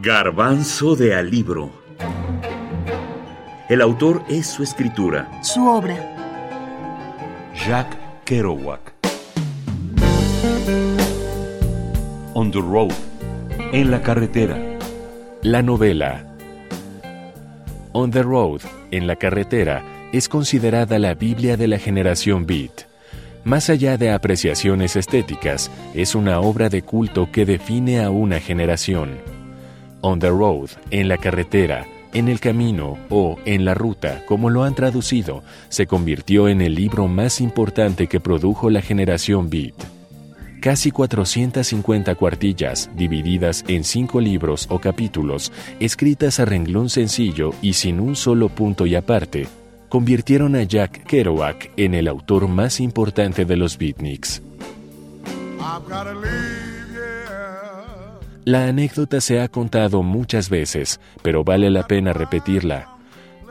Garbanzo de Alibro. El autor es su escritura. Su obra. Jack Kerouac. On the Road. En la carretera. La novela. On the Road, en la carretera, es considerada la Biblia de la generación Beat. Más allá de apreciaciones estéticas, es una obra de culto que define a una generación. On the Road, en la carretera, en el camino o en la ruta, como lo han traducido, se convirtió en el libro más importante que produjo la generación Beat. Casi 450 cuartillas, divididas en cinco libros o capítulos, escritas a renglón sencillo y sin un solo punto y aparte, convirtieron a Jack Kerouac en el autor más importante de los beatniks. La anécdota se ha contado muchas veces, pero vale la pena repetirla.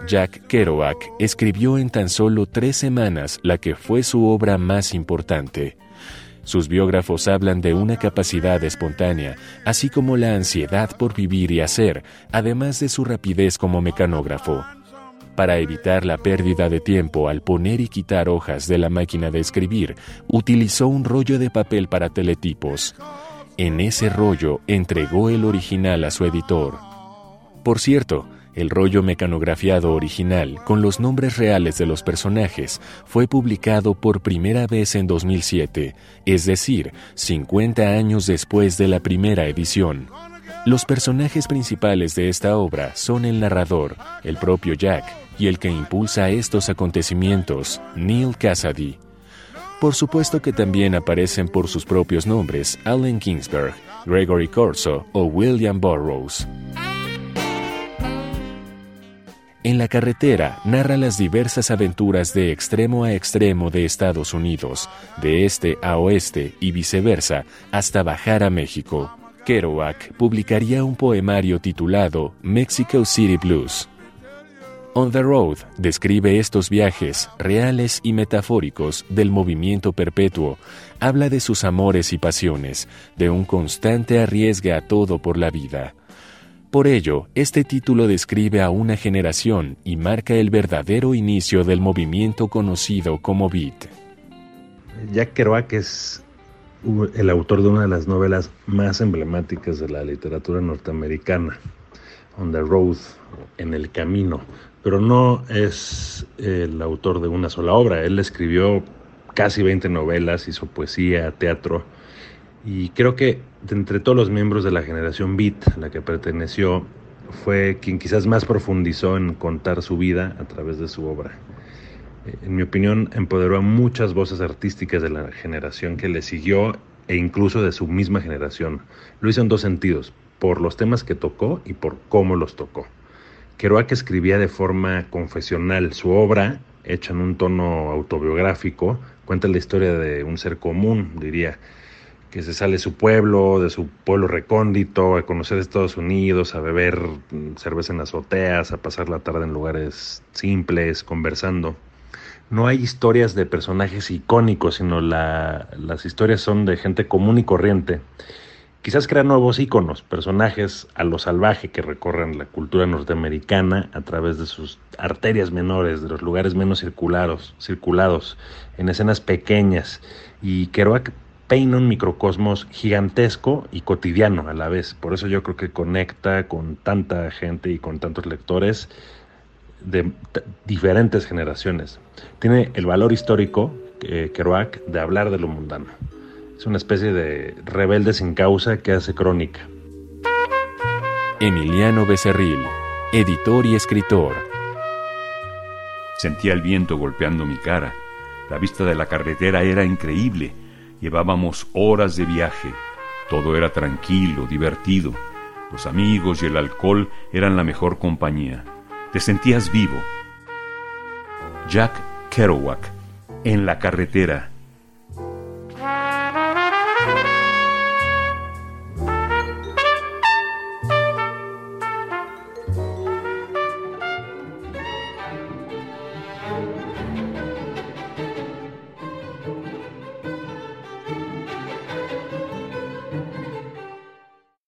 Jack Kerouac escribió en tan solo tres semanas la que fue su obra más importante. Sus biógrafos hablan de una capacidad espontánea, así como la ansiedad por vivir y hacer, además de su rapidez como mecanógrafo. Para evitar la pérdida de tiempo al poner y quitar hojas de la máquina de escribir, utilizó un rollo de papel para teletipos. En ese rollo entregó el original a su editor. Por cierto, el rollo mecanografiado original, con los nombres reales de los personajes, fue publicado por primera vez en 2007, es decir, 50 años después de la primera edición. Los personajes principales de esta obra son el narrador, el propio Jack, y el que impulsa estos acontecimientos, Neil Cassidy. Por supuesto que también aparecen por sus propios nombres Allen Ginsberg, Gregory Corso o William Burroughs. En la carretera narra las diversas aventuras de extremo a extremo de Estados Unidos, de este a oeste y viceversa, hasta bajar a México. Kerouac publicaría un poemario titulado Mexico City Blues. On the Road describe estos viajes, reales y metafóricos, del movimiento perpetuo, habla de sus amores y pasiones, de un constante arriesgue a todo por la vida. Por ello, este título describe a una generación y marca el verdadero inicio del movimiento conocido como beat. Jack Kerouac es el autor de una de las novelas más emblemáticas de la literatura norteamericana, On the Road, en el camino, pero no es el autor de una sola obra. Él escribió casi 20 novelas, hizo poesía, teatro, y creo que entre todos los miembros de la generación Beat, a la que perteneció, fue quien quizás más profundizó en contar su vida a través de su obra. Eh, en mi opinión, empoderó a muchas voces artísticas de la generación que le siguió e incluso de su misma generación. Lo hizo en dos sentidos, por los temas que tocó y por cómo los tocó. Kerouac escribía de forma confesional. Su obra, hecha en un tono autobiográfico, cuenta la historia de un ser común, diría, que se sale de su pueblo, de su pueblo recóndito, a conocer Estados Unidos, a beber cerveza en azoteas, a pasar la tarde en lugares simples, conversando. No hay historias de personajes icónicos, sino las historias son de gente común y corriente. Quizás crear nuevos íconos, personajes a lo salvaje que recorren la cultura norteamericana a través de sus arterias menores, de los lugares menos circulados, circulados en escenas pequeñas. Y Kerouac peina un microcosmos gigantesco y cotidiano a la vez. Por eso yo creo que conecta con tanta gente y con tantos lectores de diferentes generaciones. Tiene el valor histórico, eh, Kerouac, de hablar de lo mundano. Es una especie de rebelde sin causa que hace crónica. Emiliano Becerril, editor y escritor. Sentía el viento golpeando mi cara. La vista de la carretera era increíble Llevábamos horas de viaje. Todo era tranquilo, divertido. Los amigos y el alcohol eran la mejor compañía. Te sentías vivo. Jack Kerouac, en la carretera,